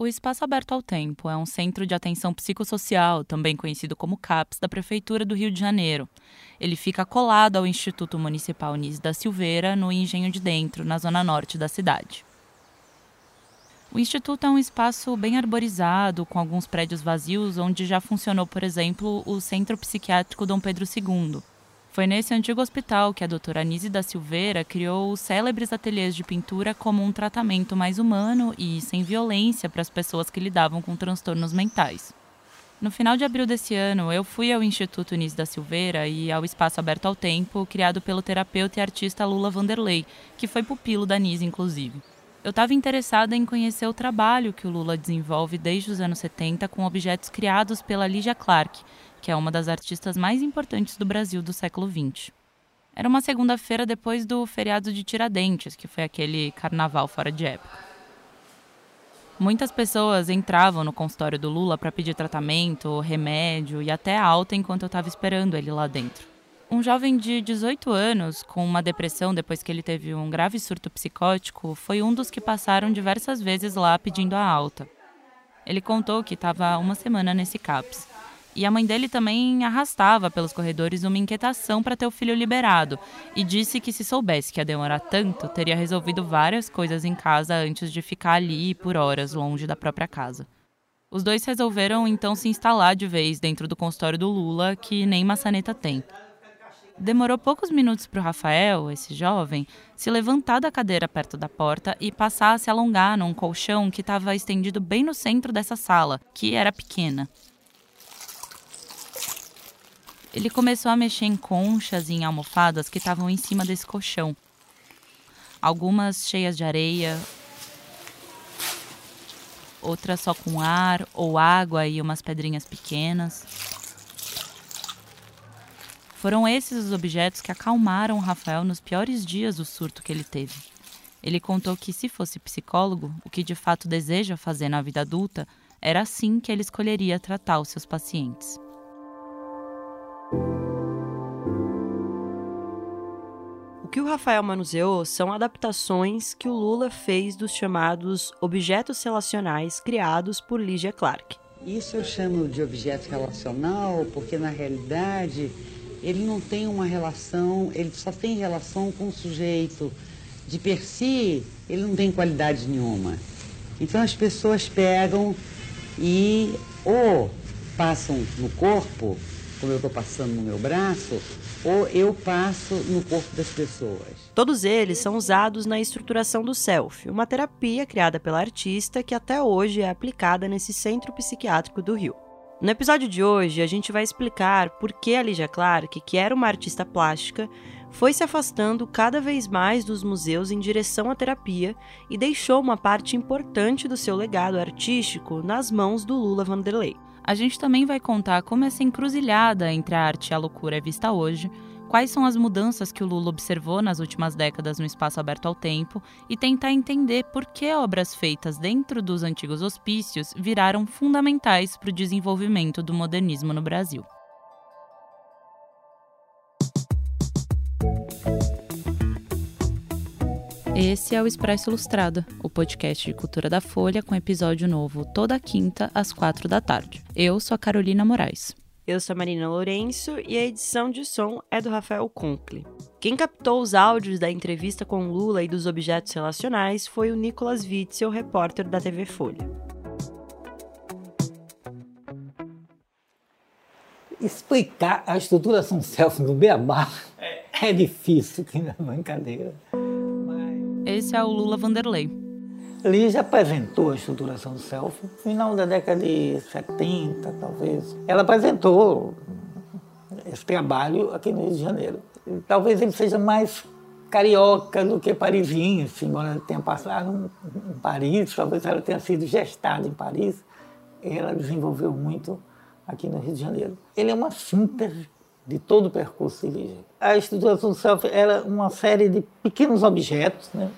O Espaço Aberto ao Tempo é um centro de atenção psicossocial, também conhecido como CAPS, da Prefeitura do Rio de Janeiro. Ele fica colado ao Instituto Municipal Nis da Silveira, no Engenho de Dentro, na zona norte da cidade. O Instituto é um espaço bem arborizado, com alguns prédios vazios, onde já funcionou, por exemplo, o Centro Psiquiátrico Dom Pedro II, foi nesse antigo hospital que a doutora Anise da Silveira criou os célebres ateliês de pintura como um tratamento mais humano e sem violência para as pessoas que lidavam com transtornos mentais. No final de abril desse ano, eu fui ao Instituto Anise da Silveira e ao Espaço Aberto ao Tempo, criado pelo terapeuta e artista Lula Vanderlei, que foi pupilo da Anise, inclusive. Eu estava interessada em conhecer o trabalho que o Lula desenvolve desde os anos 70 com objetos criados pela Lydia Clark, que é uma das artistas mais importantes do Brasil do século XX. Era uma segunda-feira depois do feriado de Tiradentes, que foi aquele carnaval fora de época. Muitas pessoas entravam no consultório do Lula para pedir tratamento, remédio e até alta enquanto eu estava esperando ele lá dentro. Um jovem de 18 anos, com uma depressão depois que ele teve um grave surto psicótico, foi um dos que passaram diversas vezes lá pedindo a alta. Ele contou que estava uma semana nesse CAPS e a mãe dele também arrastava pelos corredores uma inquietação para ter o filho liberado e disse que se soubesse que ia demorar tanto, teria resolvido várias coisas em casa antes de ficar ali por horas longe da própria casa. Os dois resolveram então se instalar de vez dentro do consultório do Lula, que nem maçaneta tem. Demorou poucos minutos para o Rafael, esse jovem, se levantar da cadeira perto da porta e passar a se alongar num colchão que estava estendido bem no centro dessa sala, que era pequena. Ele começou a mexer em conchas e em almofadas que estavam em cima desse colchão. Algumas cheias de areia, outras só com ar ou água e umas pedrinhas pequenas. Foram esses os objetos que acalmaram Rafael nos piores dias do surto que ele teve. Ele contou que, se fosse psicólogo, o que de fato deseja fazer na vida adulta, era assim que ele escolheria tratar os seus pacientes. Rafael manuseou são adaptações que o Lula fez dos chamados objetos relacionais criados por Lydia Clark. Isso eu chamo de objeto relacional porque, na realidade, ele não tem uma relação, ele só tem relação com o sujeito. De per si, ele não tem qualidade nenhuma. Então as pessoas pegam e ou passam no corpo como eu estou passando no meu braço, ou eu passo no corpo das pessoas. Todos eles são usados na estruturação do self, uma terapia criada pela artista que até hoje é aplicada nesse centro psiquiátrico do Rio. No episódio de hoje, a gente vai explicar por que a Lígia Clark, que era uma artista plástica, foi se afastando cada vez mais dos museus em direção à terapia e deixou uma parte importante do seu legado artístico nas mãos do Lula Vanderlei. A gente também vai contar como essa encruzilhada entre a arte e a loucura é vista hoje, quais são as mudanças que o Lula observou nas últimas décadas no espaço aberto ao tempo e tentar entender por que obras feitas dentro dos antigos hospícios viraram fundamentais para o desenvolvimento do modernismo no Brasil. Esse é o Expresso Ilustrada, o podcast de cultura da Folha com episódio novo toda quinta às quatro da tarde. Eu sou a Carolina Moraes. Eu sou a Marina Lourenço e a edição de som é do Rafael Conkle. Quem captou os áudios da entrevista com Lula e dos objetos relacionais foi o Nicolas Witzel, repórter da TV Folha. Explicar a estruturação self no Beabá é, é difícil, que não é brincadeira. Esse é o Lula Vanderlei. Já apresentou a estruturação do self no final da década de 70, talvez. Ela apresentou esse trabalho aqui no Rio de Janeiro. Talvez ele seja mais carioca do que assim, embora ela tenha passado em Paris, talvez ela tenha sido gestada em Paris. Ela desenvolveu muito aqui no Rio de Janeiro. Ele é uma síntese de todo o percurso de Lígia. A estruturação do self era uma série de pequenos objetos, né,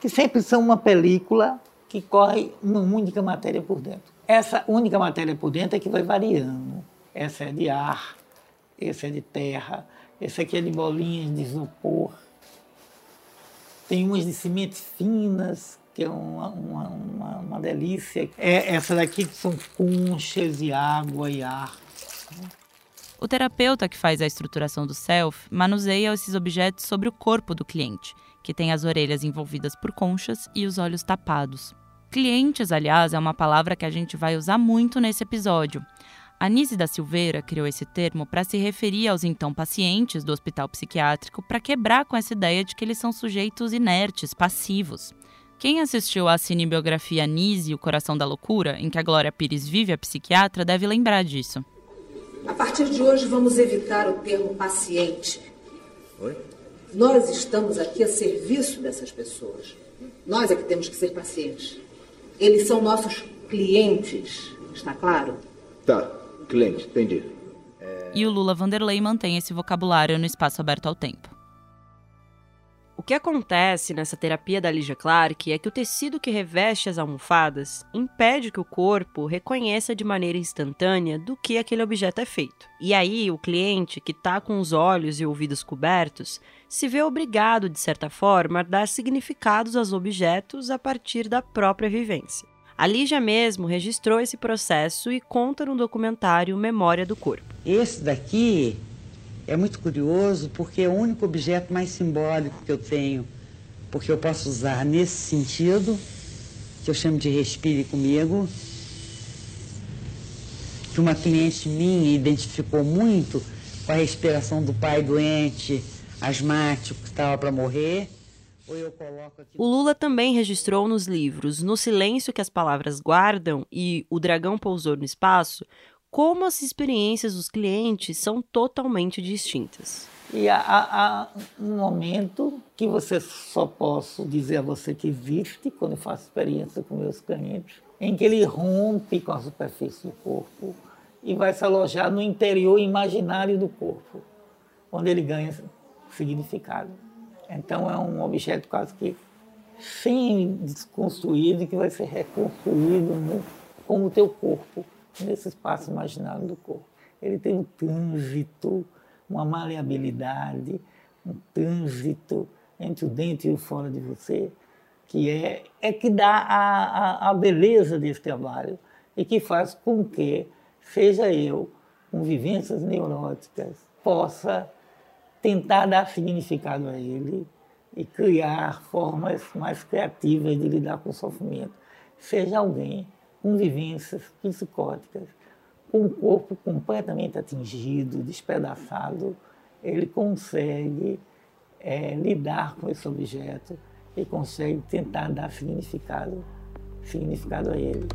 que sempre são uma película que corre uma única matéria por dentro. Essa única matéria por dentro é que vai variando. Essa é de ar, esse é de terra, esse aqui é de bolinhas de isopor. Tem umas de sementes finas, que é uma, uma, uma, uma delícia. É essa daqui que são conchas e água e ar. O terapeuta que faz a estruturação do self manuseia esses objetos sobre o corpo do cliente, que tem as orelhas envolvidas por conchas e os olhos tapados. Clientes, aliás, é uma palavra que a gente vai usar muito nesse episódio. A Nise da Silveira criou esse termo para se referir aos então pacientes do hospital psiquiátrico para quebrar com essa ideia de que eles são sujeitos inertes, passivos. Quem assistiu à cinebiografia Nise, O Coração da Loucura, em que a Glória Pires vive a psiquiatra, deve lembrar disso. A partir de hoje vamos evitar o termo paciente. Oi? Nós estamos aqui a serviço dessas pessoas. Nós é que temos que ser pacientes. Eles são nossos clientes, está claro? Tá, cliente, entendi. E o Lula Vanderlei mantém esse vocabulário no espaço aberto ao tempo. O que acontece nessa terapia da Lígia Clark é que o tecido que reveste as almofadas impede que o corpo reconheça de maneira instantânea do que aquele objeto é feito. E aí, o cliente, que está com os olhos e ouvidos cobertos, se vê obrigado, de certa forma, a dar significados aos objetos a partir da própria vivência. A Lígia mesmo registrou esse processo e conta no documentário Memória do Corpo. Esse daqui é muito curioso porque é o único objeto mais simbólico que eu tenho, porque eu posso usar nesse sentido, que eu chamo de respire comigo, que uma cliente minha identificou muito com a respiração do pai doente, asmático, que estava para morrer. O Lula também registrou nos livros No Silêncio que as Palavras Guardam e O Dragão Pousou no Espaço como as experiências dos clientes são totalmente distintas. E há, há, um momento que você só posso dizer a você que existe quando eu faço experiência com meus clientes, em que ele rompe com a superfície do corpo e vai se alojar no interior imaginário do corpo, onde ele ganha significado. Então é um objeto quase que semi-desconstruído que vai ser reconstruído como o teu corpo nesse espaço imaginário do corpo. Ele tem um trânsito, uma maleabilidade, um trânsito entre o dentro e o fora de você, que é, é que dá a, a, a beleza desse trabalho e que faz com que, seja eu, com vivências neuróticas, possa tentar dar significado a ele e criar formas mais criativas de lidar com o sofrimento. Seja alguém com vivências psicóticas, com o corpo completamente atingido, despedaçado, ele consegue é, lidar com esse objeto e consegue tentar dar significado, significado a ele.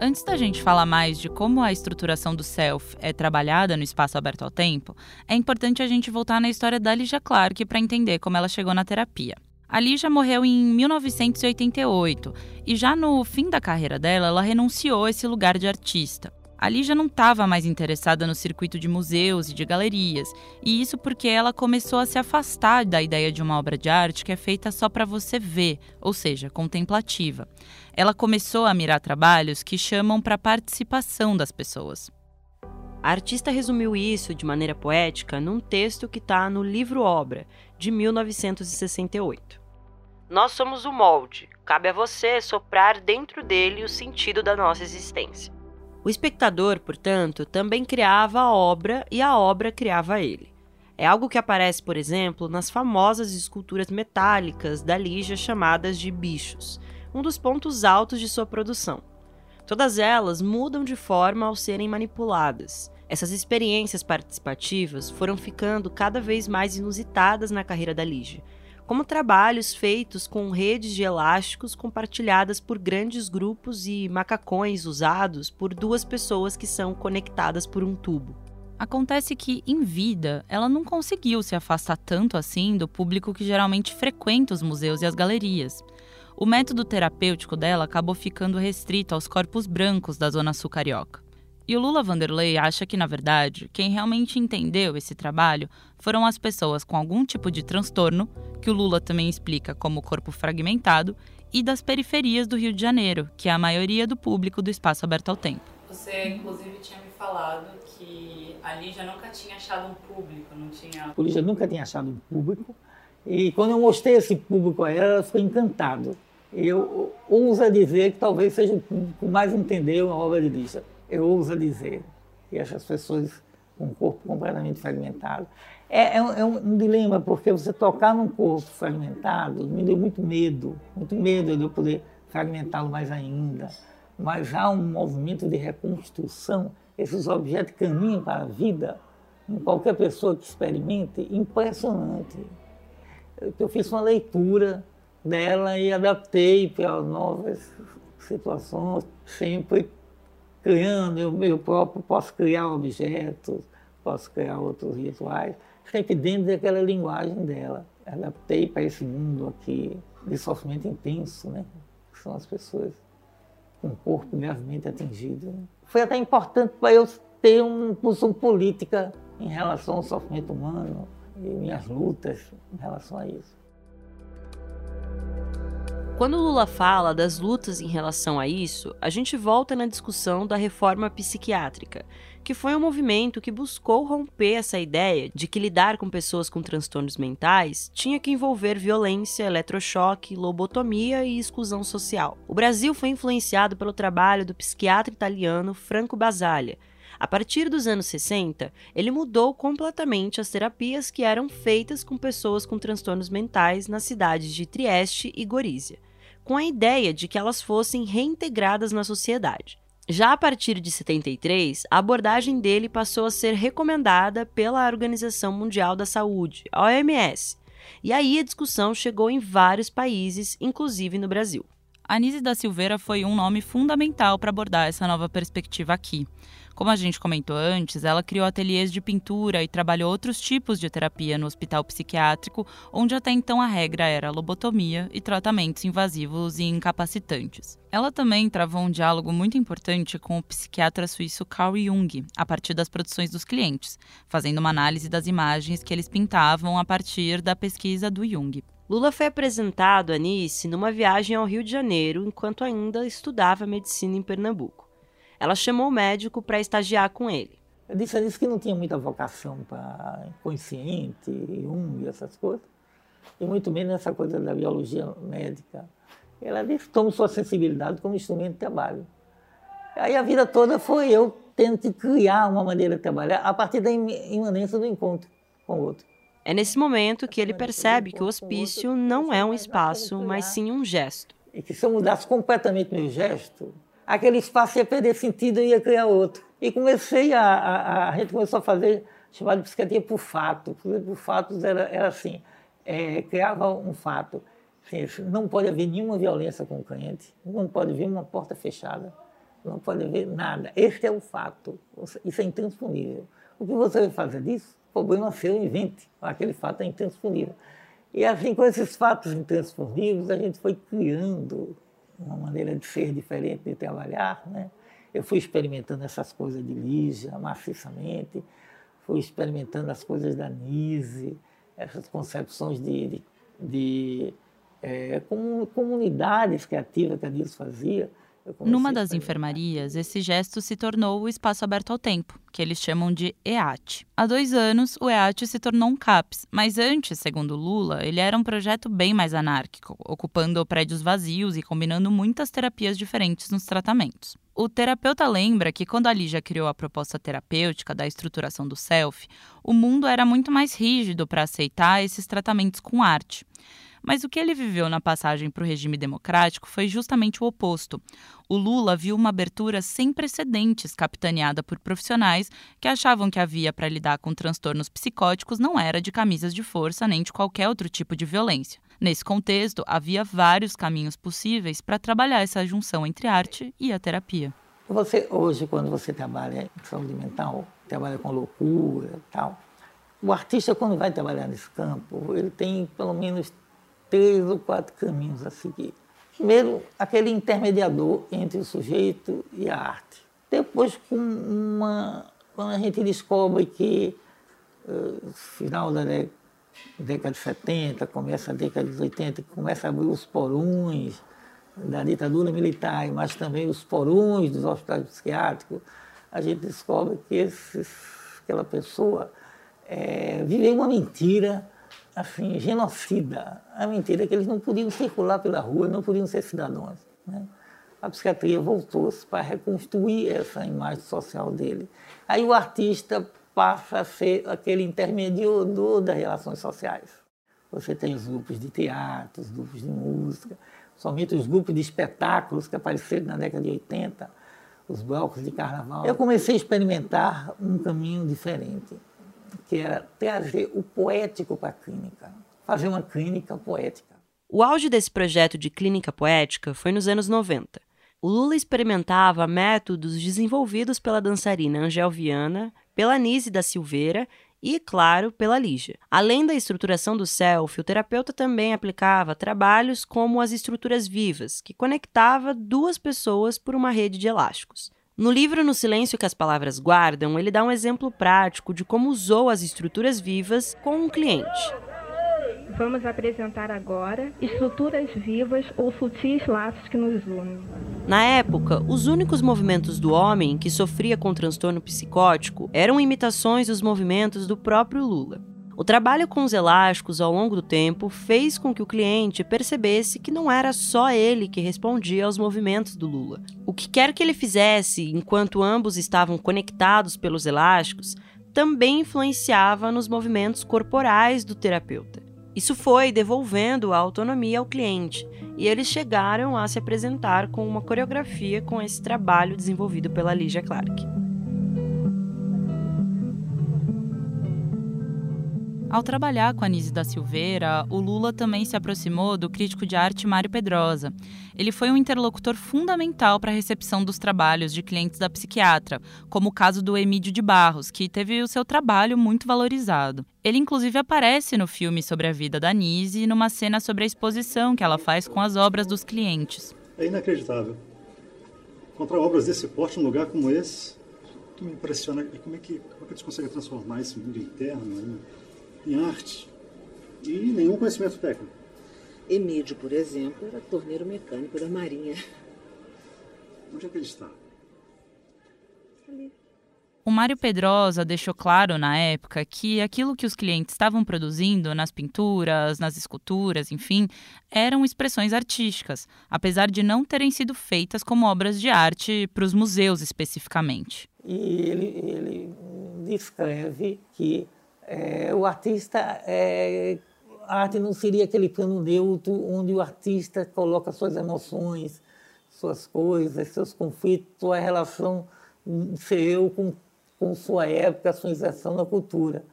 Antes da gente falar mais de como a estruturação do self é trabalhada no espaço aberto ao tempo, é importante a gente voltar na história da Ligia Clark para entender como ela chegou na terapia. A Lígia morreu em 1988 e já no fim da carreira dela, ela renunciou a esse lugar de artista. A Lígia não estava mais interessada no circuito de museus e de galerias, e isso porque ela começou a se afastar da ideia de uma obra de arte que é feita só para você ver, ou seja, contemplativa. Ela começou a mirar trabalhos que chamam para a participação das pessoas. A artista resumiu isso de maneira poética num texto que está no livro Obra, de 1968. Nós somos o molde, cabe a você soprar dentro dele o sentido da nossa existência. O espectador, portanto, também criava a obra e a obra criava ele. É algo que aparece, por exemplo, nas famosas esculturas metálicas da Lígia chamadas de bichos, um dos pontos altos de sua produção. Todas elas mudam de forma ao serem manipuladas. Essas experiências participativas foram ficando cada vez mais inusitadas na carreira da Lígia, como trabalhos feitos com redes de elásticos compartilhadas por grandes grupos e macacões usados por duas pessoas que são conectadas por um tubo. Acontece que, em vida, ela não conseguiu se afastar tanto assim do público que geralmente frequenta os museus e as galerias. O método terapêutico dela acabou ficando restrito aos corpos brancos da Zona Sul Carioca. E o Lula Vanderlei acha que, na verdade, quem realmente entendeu esse trabalho foram as pessoas com algum tipo de transtorno, que o Lula também explica como corpo fragmentado, e das periferias do Rio de Janeiro, que é a maioria do público do espaço aberto ao tempo. Você, inclusive, tinha me falado que a Lígia nunca tinha achado um público, não tinha. A Lígia nunca tinha achado um público E quando eu mostrei esse público a ela, ela ficou encantado. Eu ouso dizer que talvez seja o público mais entendeu a obra de Lixa. Eu ouso dizer que essas pessoas com o corpo completamente fragmentado. É, é, um, é, um, dilema, porque você tocar num corpo fragmentado me deu muito medo, muito medo de eu poder fragmentá-lo mais ainda. Mas há um movimento de reconstrução, esses objetos caminham para a vida, em qualquer pessoa que experimente, impressionante. Eu fiz uma leitura dela e adaptei para novas situações, sempre criando, eu, eu próprio posso criar objetos, posso criar outros rituais, sempre dentro daquela linguagem dela. Adaptei para esse mundo aqui de sofrimento intenso, né? Que são as pessoas com o corpo gravemente atingido. Foi até importante para eu ter uma posição política em relação ao sofrimento humano e minhas lutas em relação a isso. Quando Lula fala das lutas em relação a isso, a gente volta na discussão da reforma psiquiátrica, que foi um movimento que buscou romper essa ideia de que lidar com pessoas com transtornos mentais tinha que envolver violência, eletrochoque, lobotomia e exclusão social. O Brasil foi influenciado pelo trabalho do psiquiatra italiano Franco Basaglia. A partir dos anos 60, ele mudou completamente as terapias que eram feitas com pessoas com transtornos mentais nas cidades de Trieste e Gorizia com a ideia de que elas fossem reintegradas na sociedade. Já a partir de 73, a abordagem dele passou a ser recomendada pela Organização Mundial da Saúde, OMS. E aí a discussão chegou em vários países, inclusive no Brasil. Anise da Silveira foi um nome fundamental para abordar essa nova perspectiva aqui. Como a gente comentou antes, ela criou ateliês de pintura e trabalhou outros tipos de terapia no hospital psiquiátrico, onde até então a regra era lobotomia e tratamentos invasivos e incapacitantes. Ela também travou um diálogo muito importante com o psiquiatra suíço Carl Jung, a partir das produções dos clientes, fazendo uma análise das imagens que eles pintavam a partir da pesquisa do Jung. Lula foi apresentado a Nice numa viagem ao Rio de Janeiro enquanto ainda estudava medicina em Pernambuco. Ela chamou o médico para estagiar com ele. Eu disse, eu disse que não tinha muita vocação para inconsciente, Jung, essas coisas, e muito menos essa coisa da biologia médica. Ela disse, tome sua sensibilidade como instrumento de trabalho. Aí a vida toda foi eu tendo criar uma maneira de trabalhar a partir da imanência do encontro com o outro. É nesse momento que ele percebe que o hospício não é um espaço, mas sim um gesto. E que se eu mudasse completamente meu gesto, aquele espaço ia perder sentido e ia criar outro. E comecei a, a, a gente começou a fazer chamado de psiquiatria por fato. Por fatos era, era assim, é, criava um fato. Assim, não pode haver nenhuma violência com o cliente, não pode haver uma porta fechada, não pode haver nada. Este é o fato, isso é intransponível. O que você vai fazer disso? Problema seu, invente. Aquele fato é intransponível. E assim, com esses fatos intransponíveis, a gente foi criando uma maneira de ser diferente de trabalhar, né? Eu fui experimentando essas coisas de Lígia maciçamente, fui experimentando as coisas da Nise, essas concepções de, de, de é, comunidades criativas que a Nise fazia. Numa das enfermarias, esse gesto se tornou o espaço aberto ao tempo, que eles chamam de EAT. Há dois anos, o EAT se tornou um CAPS, mas antes, segundo Lula, ele era um projeto bem mais anárquico, ocupando prédios vazios e combinando muitas terapias diferentes nos tratamentos. O terapeuta lembra que quando a Lígia criou a proposta terapêutica da estruturação do self, o mundo era muito mais rígido para aceitar esses tratamentos com arte. Mas o que ele viveu na passagem para o regime democrático foi justamente o oposto. O Lula viu uma abertura sem precedentes, capitaneada por profissionais que achavam que a via para lidar com transtornos psicóticos não era de camisas de força nem de qualquer outro tipo de violência. Nesse contexto, havia vários caminhos possíveis para trabalhar essa junção entre arte e a terapia. Você hoje, quando você trabalha em saúde mental, trabalha com loucura, tal, o artista quando vai trabalhar nesse campo, ele tem pelo menos três ou quatro caminhos a seguir. Primeiro, aquele intermediador entre o sujeito e a arte. Depois, com uma, quando a gente descobre que, uh, final da década de 70, começa a década de 80, começa a abrir os porões da ditadura militar, mas também os porões dos hospitais psiquiátricos, a gente descobre que esses, aquela pessoa é, viveu uma mentira assim, genocida. A mentira é que eles não podiam circular pela rua, não podiam ser cidadãos. Né? A psiquiatria voltou-se para reconstruir essa imagem social dele. Aí o artista passa a ser aquele intermediador das relações sociais. Você tem os grupos de teatro, os grupos de música, somente os grupos de espetáculos que apareceram na década de 80, os blocos de carnaval. Eu comecei a experimentar um caminho diferente, que era trazer o poético para a clínica, fazer uma clínica poética. O auge desse projeto de clínica poética foi nos anos 90. O Lula experimentava métodos desenvolvidos pela dançarina Angel Viana, pela Nise da Silveira e, claro, pela Lígia. Além da estruturação do self, o terapeuta também aplicava trabalhos como as estruturas vivas, que conectava duas pessoas por uma rede de elásticos. No livro No Silêncio que as Palavras Guardam, ele dá um exemplo prático de como usou as estruturas vivas com um cliente. Vamos apresentar agora estruturas vivas ou sutis laços que nos unem. Na época, os únicos movimentos do homem que sofria com transtorno psicótico eram imitações dos movimentos do próprio Lula. O trabalho com os elásticos ao longo do tempo fez com que o cliente percebesse que não era só ele que respondia aos movimentos do Lula. O que quer que ele fizesse enquanto ambos estavam conectados pelos elásticos também influenciava nos movimentos corporais do terapeuta. Isso foi devolvendo a autonomia ao cliente, e eles chegaram a se apresentar com uma coreografia com esse trabalho desenvolvido pela Lígia Clark. Ao trabalhar com a Nise da Silveira, o Lula também se aproximou do crítico de arte Mário Pedrosa. Ele foi um interlocutor fundamental para a recepção dos trabalhos de clientes da psiquiatra, como o caso do Emílio de Barros, que teve o seu trabalho muito valorizado. Ele inclusive aparece no filme sobre a vida da Nise numa cena sobre a exposição que ela faz com as obras dos clientes. É inacreditável. Encontrar obras desse porte num lugar como esse, o que me impressiona é como é que, como é que eles conseguem transformar esse mundo interno né? Em arte e nenhum conhecimento técnico. Emílio, por exemplo, era torneiro mecânico da Marinha. Onde é que ele está? Ali. O Mário Pedrosa deixou claro na época que aquilo que os clientes estavam produzindo nas pinturas, nas esculturas, enfim, eram expressões artísticas, apesar de não terem sido feitas como obras de arte para os museus especificamente. E ele, ele descreve que é, o artista, é, a arte não seria aquele plano neutro onde o artista coloca suas emoções, suas coisas, seus conflitos, sua relação seu com, com sua época, sua inserção na cultura.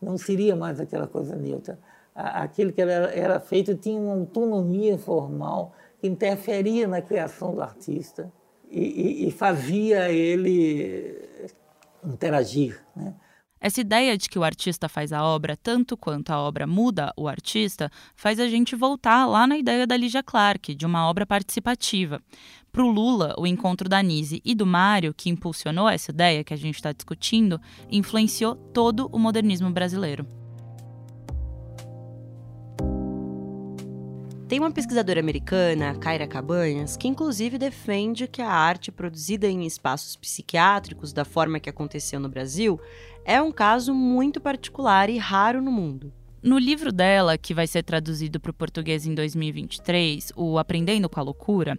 Não seria mais aquela coisa neutra. Aquilo que era, era feito tinha uma autonomia formal que interferia na criação do artista e, e, e fazia ele interagir. Né? Essa ideia de que o artista faz a obra tanto quanto a obra muda o artista faz a gente voltar lá na ideia da Lígia Clark, de uma obra participativa. Para o Lula, o encontro da Nise e do Mário, que impulsionou essa ideia que a gente está discutindo, influenciou todo o modernismo brasileiro. Tem uma pesquisadora americana, Kyra Cabanhas, que inclusive defende que a arte produzida em espaços psiquiátricos, da forma que aconteceu no Brasil, é um caso muito particular e raro no mundo. No livro dela, que vai ser traduzido para o português em 2023, o Aprendendo com a Loucura,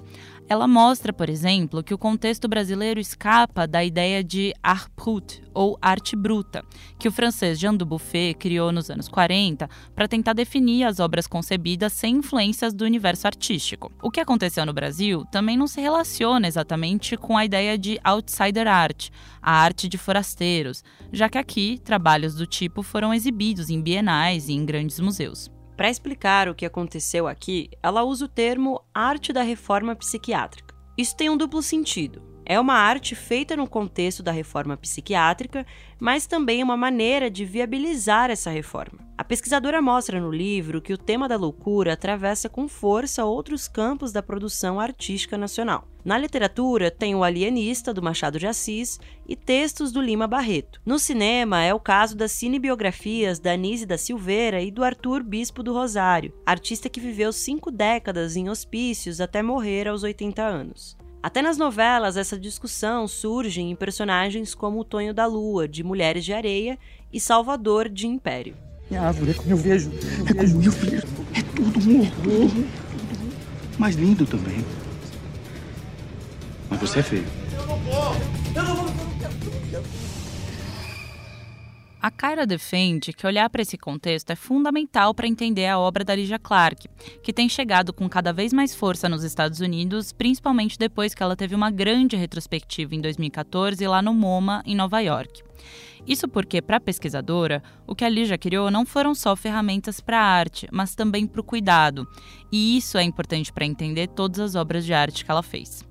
ela mostra, por exemplo, que o contexto brasileiro escapa da ideia de art brut, ou arte bruta, que o francês Jean Dubuffet criou nos anos 40 para tentar definir as obras concebidas sem influências do universo artístico. O que aconteceu no Brasil também não se relaciona exatamente com a ideia de outsider art, a arte de forasteiros, já que aqui trabalhos do tipo foram exibidos em bienais e em grandes museus. Para explicar o que aconteceu aqui, ela usa o termo arte da reforma psiquiátrica. Isso tem um duplo sentido. É uma arte feita no contexto da reforma psiquiátrica, mas também uma maneira de viabilizar essa reforma. A pesquisadora mostra no livro que o tema da loucura atravessa com força outros campos da produção artística nacional. Na literatura, tem o Alienista, do Machado de Assis, e textos do Lima Barreto. No cinema, é o caso das cinebiografias da Anise da Silveira e do Arthur Bispo do Rosário, artista que viveu cinco décadas em hospícios até morrer aos 80 anos. Até nas novelas, essa discussão surge em personagens como o Tonho da Lua, de Mulheres de Areia, e Salvador, de Império. Minha árvore é como eu vejo. É como eu vejo. É tudo um horror. Mas lindo também. Mas você é feio. Eu não vou! Eu não vou! A Kyra defende que olhar para esse contexto é fundamental para entender a obra da Lydia Clark, que tem chegado com cada vez mais força nos Estados Unidos, principalmente depois que ela teve uma grande retrospectiva em 2014 lá no MoMA, em Nova York. Isso porque, para a pesquisadora, o que a Lígia criou não foram só ferramentas para a arte, mas também para o cuidado. E isso é importante para entender todas as obras de arte que ela fez.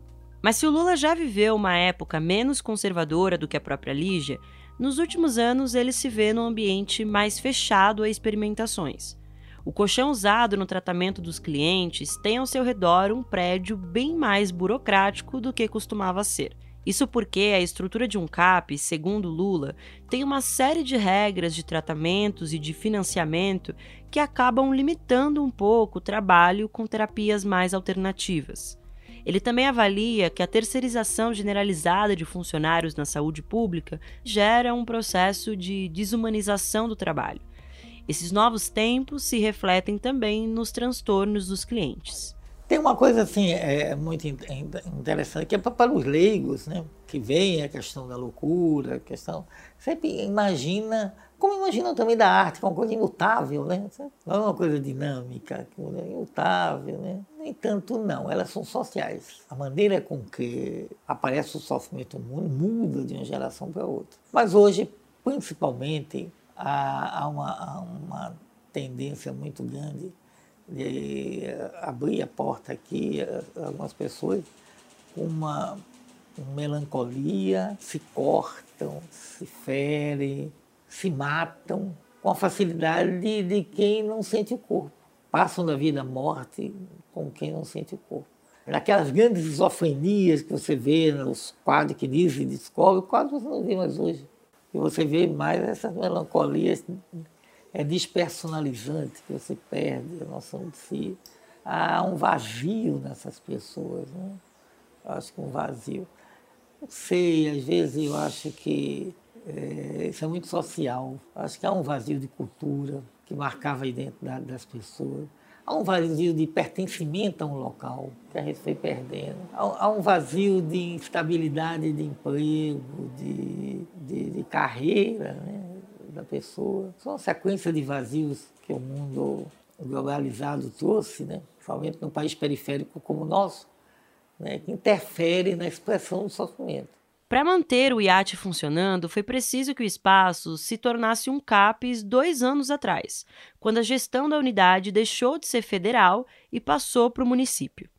Mas se o Lula já viveu uma época menos conservadora do que a própria Lígia, nos últimos anos ele se vê num ambiente mais fechado a experimentações. O colchão usado no tratamento dos clientes tem ao seu redor um prédio bem mais burocrático do que costumava ser. Isso porque a estrutura de um CAP, segundo Lula, tem uma série de regras de tratamentos e de financiamento que acabam limitando um pouco o trabalho com terapias mais alternativas. Ele também avalia que a terceirização generalizada de funcionários na saúde pública gera um processo de desumanização do trabalho. Esses novos tempos se refletem também nos transtornos dos clientes. Tem uma coisa assim é, muito interessante que é para os leigos, né, que vem a questão da loucura, a questão sempre imagina, como imagina também da arte, que é uma coisa imutável, né? Não é uma coisa dinâmica, é imutável, né? Nem tanto não, elas são sociais. A maneira com que aparece o sofrimento humano muda de uma geração para outra. Mas hoje, principalmente, há, há, uma, há uma tendência muito grande de abrir a porta aqui a algumas pessoas com uma melancolia, se cortam, se ferem, se matam com a facilidade de, de quem não sente o corpo. Passam da vida à morte com quem não sente o corpo. Naquelas grandes esofrenias que você vê nos quadros que dizem e descobre, quase você não vê mais hoje. E você vê mais essas melancolias é despersonalizante, que você perde a noção de si. Há um vazio nessas pessoas, né? Eu acho que um vazio. Não sei, às vezes eu acho que é, isso é muito social. Acho que há um vazio de cultura que marcava a identidade das pessoas. Há um vazio de pertencimento a um local que a gente foi perdendo. Há, um vazio de instabilidade de emprego, de, de, de carreira, né? da pessoa. São uma sequência de vazios que o mundo globalizado trouxe, né? principalmente num país periférico como o nosso, né? que interfere na expressão do sofrimento. Para manter o iate funcionando, foi preciso que o espaço se tornasse um CAPES dois anos atrás, quando a gestão da unidade deixou de ser federal e passou para o município.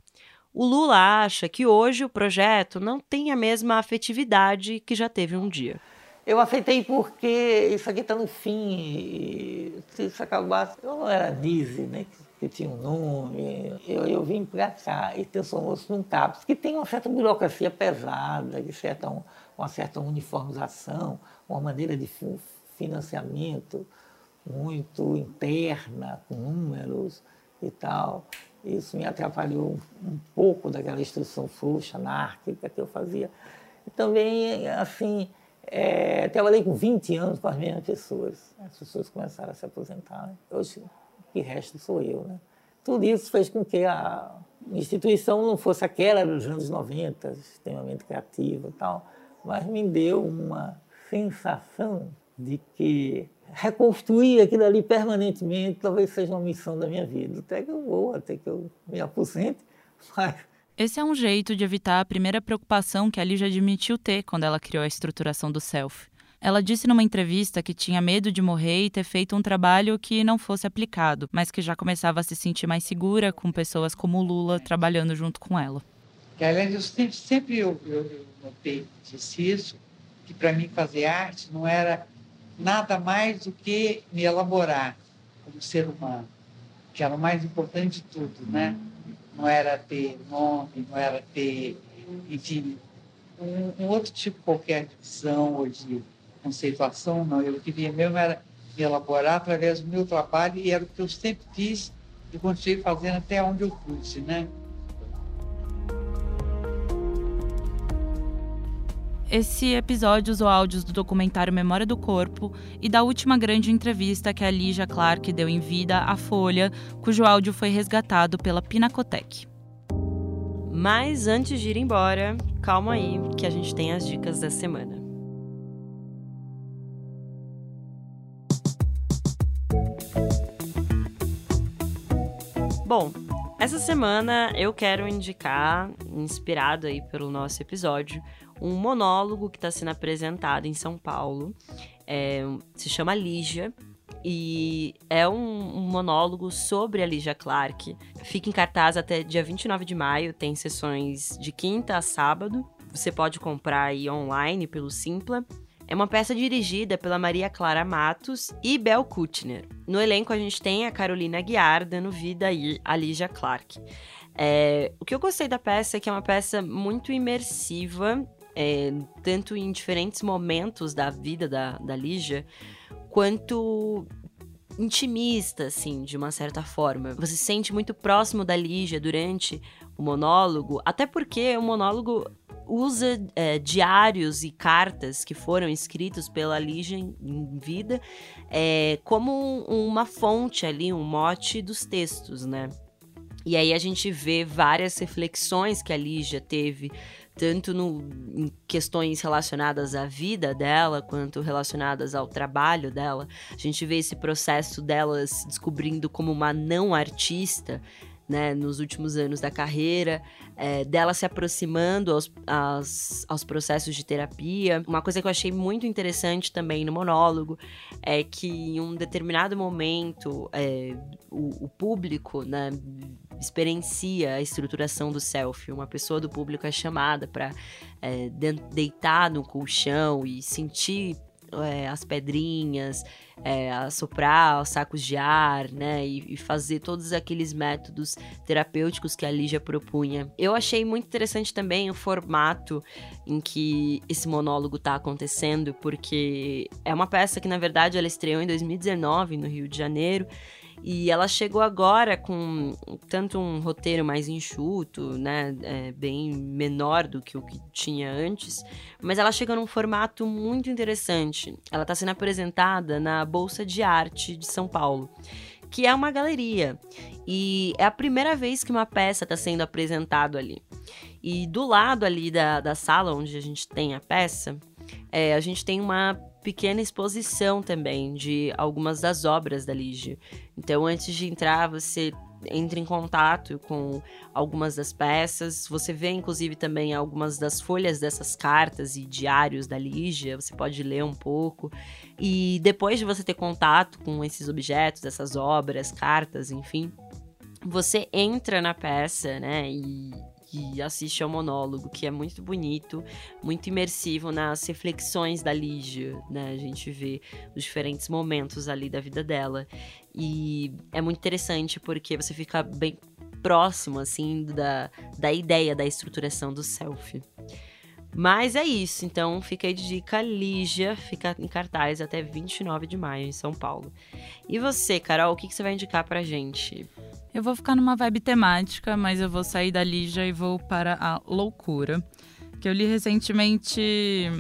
O Lula acha que hoje o projeto não tem a mesma afetividade que já teve um dia. Eu aceitei porque isso aqui está no fim. Se isso acabasse, eu não era Nise, né? Que tinha um nome. Eu, eu vim para cá e transformou-se num CAPS, que tem uma certa burocracia pesada, de certa, uma certa uniformização, uma maneira de financiamento muito interna, com números e tal. Isso me atrapalhou um pouco daquela instrução frouxa, anárquica que eu fazia. E também, assim, é, trabalhei com 20 anos com as mesmas pessoas. As pessoas começaram a se aposentar. Né? Hoje, o que resta sou eu. Né? Tudo isso fez com que a instituição não fosse aquela dos anos 90, extremamente criativa e tal, mas me deu uma sensação de que reconstruir aquilo ali permanentemente talvez seja uma missão da minha vida. Até que eu vou, até que eu me aposente, mas esse é um jeito de evitar a primeira preocupação que a Lígia admitiu ter quando ela criou a estruturação do self. Ela disse numa entrevista que tinha medo de morrer e ter feito um trabalho que não fosse aplicado, mas que já começava a se sentir mais segura com pessoas como Lula trabalhando junto com ela. Aliás, eu sempre, sempre eu, eu, eu notei disse isso, que para mim fazer arte não era nada mais do que me elaborar como ser humano, que era o mais importante de tudo, né? não era ter nome, não era ter, enfim, um, um outro tipo qualquer de visão ou de conceituação, não. Eu queria mesmo era me elaborar através do meu trabalho e era o que eu sempre fiz e continuei fazendo até onde eu pude, né? Esse episódio usou áudios do documentário Memória do Corpo e da última grande entrevista que a Lígia Clark deu em vida à Folha, cujo áudio foi resgatado pela Pinacotec. Mas antes de ir embora, calma aí que a gente tem as dicas da semana. Bom, essa semana eu quero indicar, inspirado aí pelo nosso episódio, um monólogo que está sendo apresentado em São Paulo. É, se chama Lígia. E é um, um, monólogo sobre a Lígia Clark. Fica em cartaz até dia 29 de maio, tem sessões de quinta a sábado. Você pode comprar aí online pelo Simpla. É uma peça dirigida pela Maria Clara Matos e Bel Kutner. No elenco a gente tem a Carolina Guiar dando vida a Lígia Clark. É, o que eu gostei da peça é que é uma peça muito imersiva é, tanto em diferentes momentos da vida da, da Lígia, quanto intimista, assim, de uma certa forma. Você se sente muito próximo da Lígia durante o monólogo, até porque o monólogo usa é, diários e cartas que foram escritos pela Lígia em, vida é, como uma fonte ali, um mote dos textos, né? E aí a gente vê várias reflexões que a Lígia teve tanto no, em questões relacionadas à vida dela, quanto relacionadas ao trabalho dela. A gente vê esse processo delas descobrindo como uma não artista, né, nos últimos anos da carreira, é, dela se aproximando aos, aos, aos, processos de terapia. Uma coisa que eu achei muito interessante também no monólogo é que em um determinado momento é, o, o, público né, experiencia a estruturação do self. Uma pessoa do público é chamada para é, deitar no colchão e sentir é, as pedrinhas, é, assoprar os sacos de ar, né? E, e, fazer todos aqueles métodos terapêuticos que a Lígia propunha. Eu achei muito interessante também o formato em que esse monólogo está acontecendo, porque é uma peça que, na verdade, ela estreou em 2019 no Rio de Janeiro. E ela chegou agora com tanto um roteiro mais enxuto, né, é, bem menor do que o que tinha antes, mas ela chega num formato muito interessante. Ela está sendo apresentada na Bolsa de Arte de São Paulo, que é uma galeria. E é a primeira vez que uma peça está sendo apresentada ali. E do lado ali da, da sala onde a gente tem a peça, é, a gente tem uma pequena exposição também de algumas das obras da Lígia. Então, antes de entrar, você entra em contato com algumas das peças. Você vê, inclusive, também algumas das folhas dessas cartas e diários da Lígia. Você pode ler um pouco. E depois de você ter contato com esses objetos, essas obras, cartas, enfim, você entra na peça, né? E e assiste ao monólogo, que é muito bonito, muito imersivo nas reflexões da Lígia, né? A gente vê os diferentes momentos ali da vida dela. E é muito interessante porque você fica bem próximo, assim, da, da ideia da estruturação do self. Mas é isso, então fica aí de dica Lígia, fica em cartaz até 29 de maio em São Paulo. E você, Carol, o que, que você vai indicar pra gente? Eu vou ficar numa vibe temática, mas eu vou sair da Lígia e vou para a loucura. Que eu li recentemente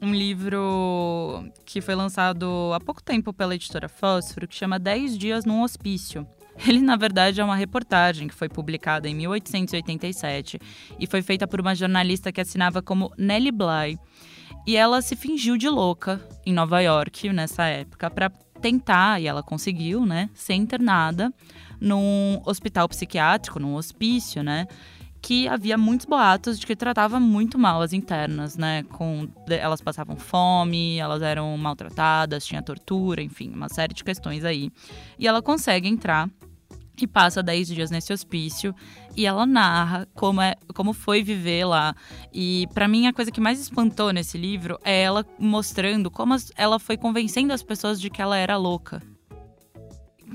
um livro que foi lançado há pouco tempo pela editora Fósforo, que chama 10 Dias num Hospício. Ele, na verdade, é uma reportagem que foi publicada em 1887 e foi feita por uma jornalista que assinava como Nellie Bly. E ela se fingiu de louca em Nova York nessa época para tentar, e ela conseguiu, né, ser internada num hospital psiquiátrico, num hospício, né? Que havia muitos boatos de que tratava muito mal as internas, né? Com, elas passavam fome, elas eram maltratadas, tinha tortura, enfim, uma série de questões aí. E ela consegue entrar e passa 10 dias nesse hospício e ela narra como, é, como foi viver lá. E para mim a coisa que mais espantou nesse livro é ela mostrando como ela foi convencendo as pessoas de que ela era louca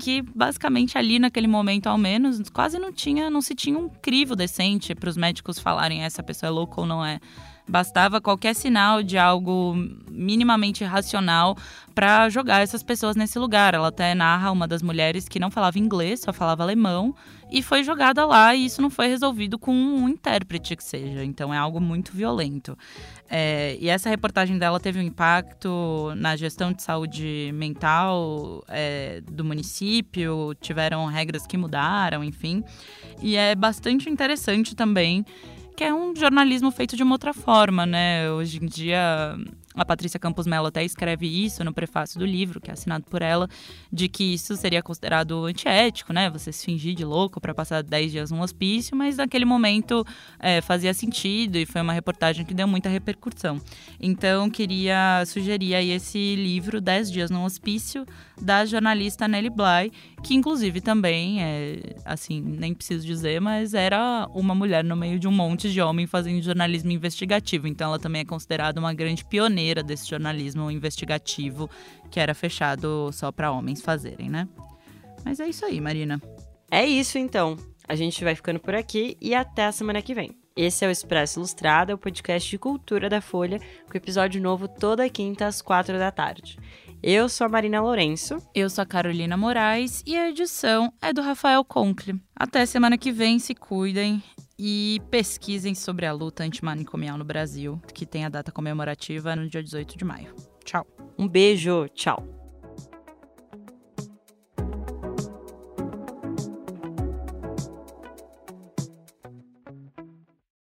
que basicamente ali naquele momento ao menos quase não tinha, não se tinha um crivo decente para os médicos falarem essa pessoa é louca ou não é. Bastava qualquer sinal de algo minimamente racional para jogar essas pessoas nesse lugar. Ela até narra uma das mulheres que não falava inglês, só falava alemão, e foi jogada lá e isso não foi resolvido com um intérprete que seja. Então é algo muito violento. É, e essa reportagem dela teve um impacto na gestão de saúde mental é, do município, tiveram regras que mudaram, enfim. E é bastante interessante também que é um jornalismo feito de uma outra forma, né? Hoje em dia a Patrícia Campos Mello até escreve isso no prefácio do livro, que é assinado por ela, de que isso seria considerado antiético, né? Você se fingir de louco para passar 10 dias num hospício, mas naquele momento é, fazia sentido e foi uma reportagem que deu muita repercussão. Então, queria sugerir aí esse livro, 10 Dias num Hospício, da jornalista Nelly Bly, que inclusive também, é, assim, nem preciso dizer, mas era uma mulher no meio de um monte de homem fazendo jornalismo investigativo. Então, ela também é considerada uma grande pioneira pioneira desse jornalismo investigativo que era fechado só para homens fazerem, né? Mas é isso aí, Marina. É isso então. A gente vai ficando por aqui e até a semana que vem. Esse é o Expresso Ilustrada, o podcast de cultura da Folha, com episódio novo toda quinta às quatro da tarde. Eu sou a Marina Lourenço. Eu sou a Carolina Moraes e a edição é do Rafael Conkle. Até semana que vem, se cuidem e pesquisem sobre a luta antimanicomial no Brasil, que tem a data comemorativa no dia 18 de maio. Tchau. Um beijo, tchau.